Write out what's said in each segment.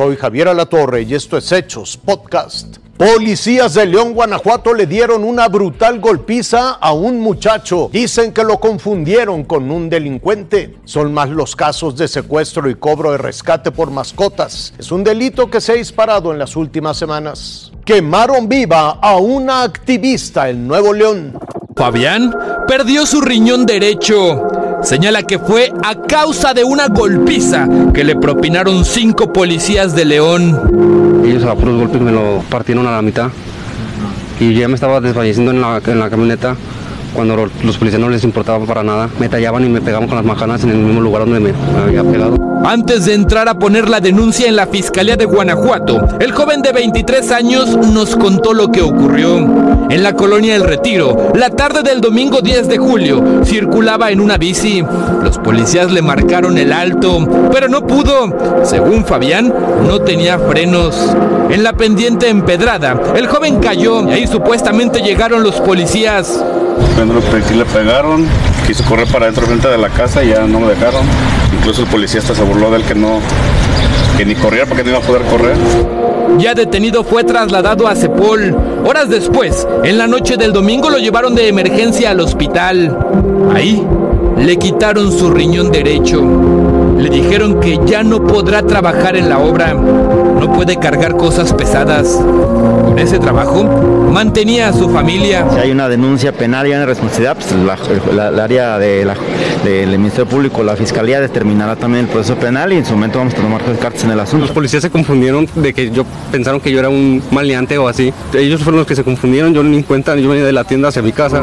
Soy Javier Alatorre y esto es Hechos Podcast. Policías de León, Guanajuato le dieron una brutal golpiza a un muchacho. Dicen que lo confundieron con un delincuente. Son más los casos de secuestro y cobro de rescate por mascotas. Es un delito que se ha disparado en las últimas semanas. Quemaron viva a una activista en Nuevo León. Fabián perdió su riñón derecho. Señala que fue a causa de una golpiza que le propinaron cinco policías de León. Ellos a puros golpes me lo partieron a la mitad y ya me estaba desfalleciendo en la, en la camioneta cuando los policías no les importaba para nada. Me tallaban y me pegaban con las macanas en el mismo lugar donde me, había pegado. Antes de entrar a poner la denuncia en la Fiscalía de Guanajuato, el joven de 23 años nos contó lo que ocurrió. En la colonia El Retiro, la tarde del domingo 10 de julio, circulaba en una bici. Los policías le marcaron el alto, pero no pudo. Según Fabián, no tenía frenos. En la pendiente empedrada, el joven cayó y ahí supuestamente llegaron los policías. Los policías le pegaron, quiso correr para adentro frente de la casa y ya no me dejaron. Incluso el policía hasta se burló de él que no, que ni corriera porque no iba a poder correr. Ya detenido fue trasladado a Cepol. Horas después, en la noche del domingo lo llevaron de emergencia al hospital. Ahí le quitaron su riñón derecho. Le dijeron que ya no podrá trabajar en la obra. No puede cargar cosas pesadas. Con ese trabajo mantenía a su familia. Si hay una denuncia penal y una responsabilidad, pues la, la, área de la, del Ministerio Público, la Fiscalía determinará también el proceso penal y en su momento vamos a tomar cartas en el asunto. Los policías se confundieron de que yo pensaron que yo era un maleante o así. Ellos fueron los que se confundieron, yo ni cuenta, yo venía de la tienda hacia mi casa.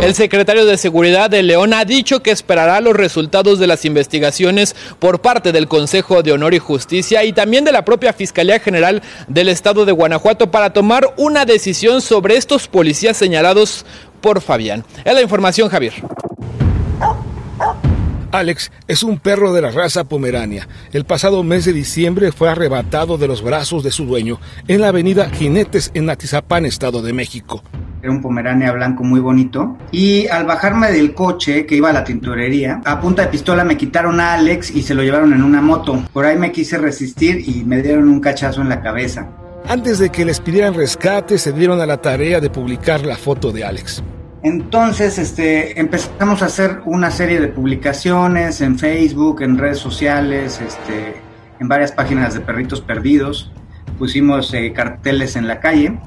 El secretario de Seguridad de León ha dicho que esperará los resultados de las investigaciones por parte del Consejo de Honor y Justicia y también de la propia Fiscalía General del Estado de Guanajuato para tomar una decisión sobre estos policías señalados por Fabián. Es la información, Javier. Alex es un perro de la raza pomerania. El pasado mes de diciembre fue arrebatado de los brazos de su dueño en la avenida Jinetes en Atizapán, Estado de México. Era un pomerania blanco muy bonito. Y al bajarme del coche que iba a la tintorería, a punta de pistola me quitaron a Alex y se lo llevaron en una moto. Por ahí me quise resistir y me dieron un cachazo en la cabeza. Antes de que les pidieran rescate, se dieron a la tarea de publicar la foto de Alex. Entonces, este, empezamos a hacer una serie de publicaciones en Facebook, en redes sociales, este, en varias páginas de perritos perdidos. Pusimos eh, carteles en la calle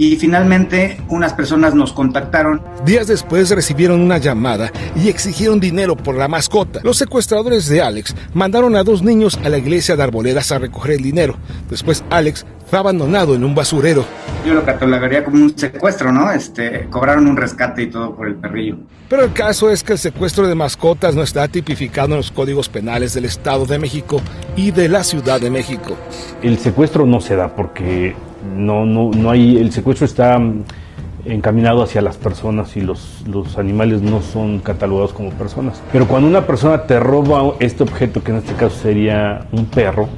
y finalmente unas personas nos contactaron. Días después recibieron una llamada y exigieron dinero por la mascota. Los secuestradores de Alex mandaron a dos niños a la iglesia de Arboledas a recoger el dinero. Después Alex fue abandonado en un basurero. Yo lo catalogaría como un secuestro, ¿no? Este, cobraron un rescate y todo por el perrillo. Pero el caso es que el secuestro de mascotas no está tipificado en los códigos penales del Estado de México y de la Ciudad de México. El secuestro no se da porque no, no, no hay, el secuestro está encaminado hacia las personas y los, los animales no son catalogados como personas. Pero cuando una persona te roba este objeto, que en este caso sería un perro,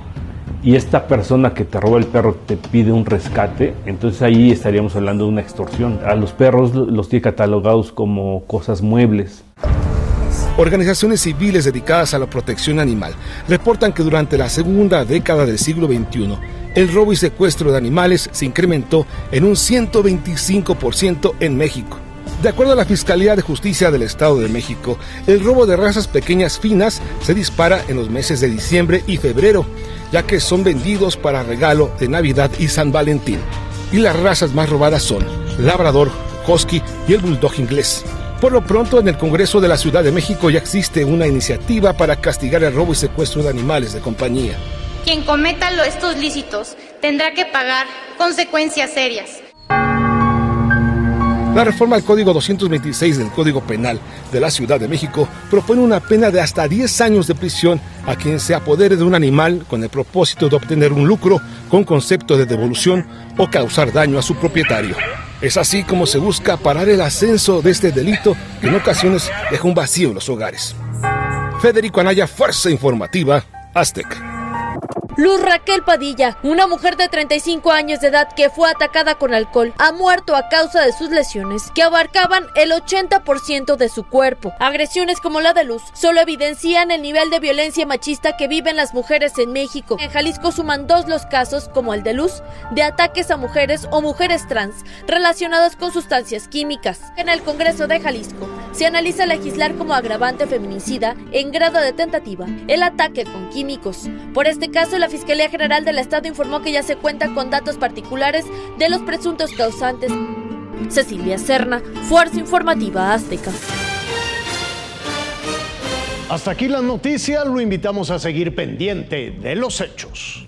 y esta persona que te roba el perro te pide un rescate, entonces ahí estaríamos hablando de una extorsión. A los perros los tiene catalogados como cosas muebles. Organizaciones civiles dedicadas a la protección animal reportan que durante la segunda década del siglo XXI, el robo y secuestro de animales se incrementó en un 125% en México. De acuerdo a la Fiscalía de Justicia del Estado de México, el robo de razas pequeñas finas se dispara en los meses de diciembre y febrero, ya que son vendidos para regalo de Navidad y San Valentín. Y las razas más robadas son Labrador, Husky y el Bulldog inglés. Por lo pronto, en el Congreso de la Ciudad de México ya existe una iniciativa para castigar el robo y secuestro de animales de compañía. Quien cometa estos lícitos tendrá que pagar consecuencias serias. La reforma al Código 226 del Código Penal de la Ciudad de México propone una pena de hasta 10 años de prisión a quien se apodere de un animal con el propósito de obtener un lucro con concepto de devolución o causar daño a su propietario. Es así como se busca parar el ascenso de este delito que en ocasiones deja un vacío en los hogares. Federico Anaya, Fuerza Informativa, Aztec. Luz Raquel Padilla, una mujer de 35 años de edad que fue atacada con alcohol, ha muerto a causa de sus lesiones, que abarcaban el 80% de su cuerpo. Agresiones como la de Luz solo evidencian el nivel de violencia machista que viven las mujeres en México. En Jalisco suman dos los casos, como el de Luz, de ataques a mujeres o mujeres trans relacionados con sustancias químicas. En el Congreso de Jalisco se analiza legislar como agravante feminicida en grado de tentativa el ataque con químicos. Por este caso, la Fiscalía General del Estado informó que ya se cuenta con datos particulares de los presuntos causantes. Cecilia Serna, Fuerza Informativa Azteca. Hasta aquí la noticia, lo invitamos a seguir pendiente de los hechos.